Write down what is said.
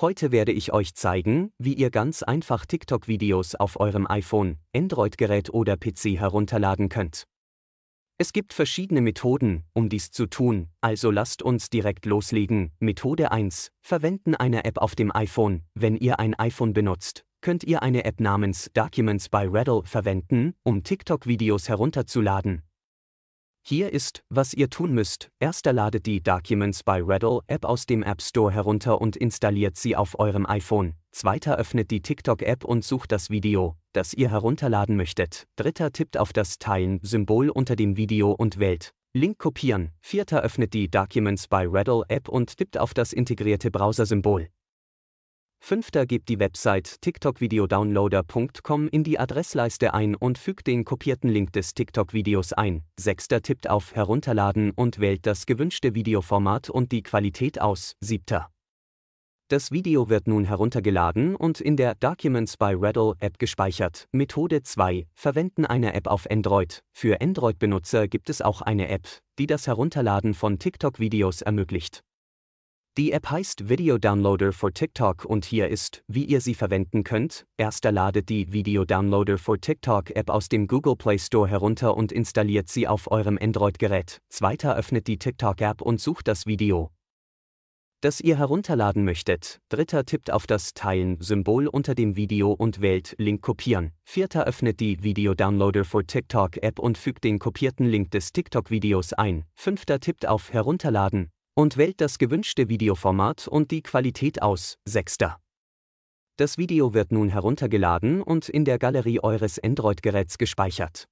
Heute werde ich euch zeigen, wie ihr ganz einfach TikTok-Videos auf eurem iPhone, Android-Gerät oder PC herunterladen könnt. Es gibt verschiedene Methoden, um dies zu tun, also lasst uns direkt loslegen. Methode 1. Verwenden eine App auf dem iPhone. Wenn ihr ein iPhone benutzt, könnt ihr eine App namens Documents by Rattle verwenden, um TikTok-Videos herunterzuladen. Hier ist, was ihr tun müsst. Erster ladet die Documents by Rattle App aus dem App Store herunter und installiert sie auf eurem iPhone. Zweiter öffnet die TikTok-App und sucht das Video, das ihr herunterladen möchtet. Dritter tippt auf das Teilen-Symbol unter dem Video und wählt Link kopieren. Vierter öffnet die Documents by Rattle App und tippt auf das integrierte Browser-Symbol. Fünfter gebt die Website tiktokvideodownloader.com in die Adressleiste ein und fügt den kopierten Link des TikTok-Videos ein. Sechster tippt auf Herunterladen und wählt das gewünschte Videoformat und die Qualität aus. Siebter. Das Video wird nun heruntergeladen und in der Documents by Rattle App gespeichert. Methode 2. Verwenden eine App auf Android. Für Android-Benutzer gibt es auch eine App, die das Herunterladen von TikTok-Videos ermöglicht. Die App heißt Video Downloader for TikTok und hier ist, wie ihr sie verwenden könnt. Erster ladet die Video Downloader for TikTok App aus dem Google Play Store herunter und installiert sie auf eurem Android-Gerät. Zweiter öffnet die TikTok App und sucht das Video, das ihr herunterladen möchtet. Dritter tippt auf das Teilen-Symbol unter dem Video und wählt Link kopieren. Vierter öffnet die Video Downloader for TikTok App und fügt den kopierten Link des TikTok-Videos ein. Fünfter tippt auf Herunterladen und wählt das gewünschte Videoformat und die Qualität aus. Sechster. Das Video wird nun heruntergeladen und in der Galerie eures Android-Geräts gespeichert.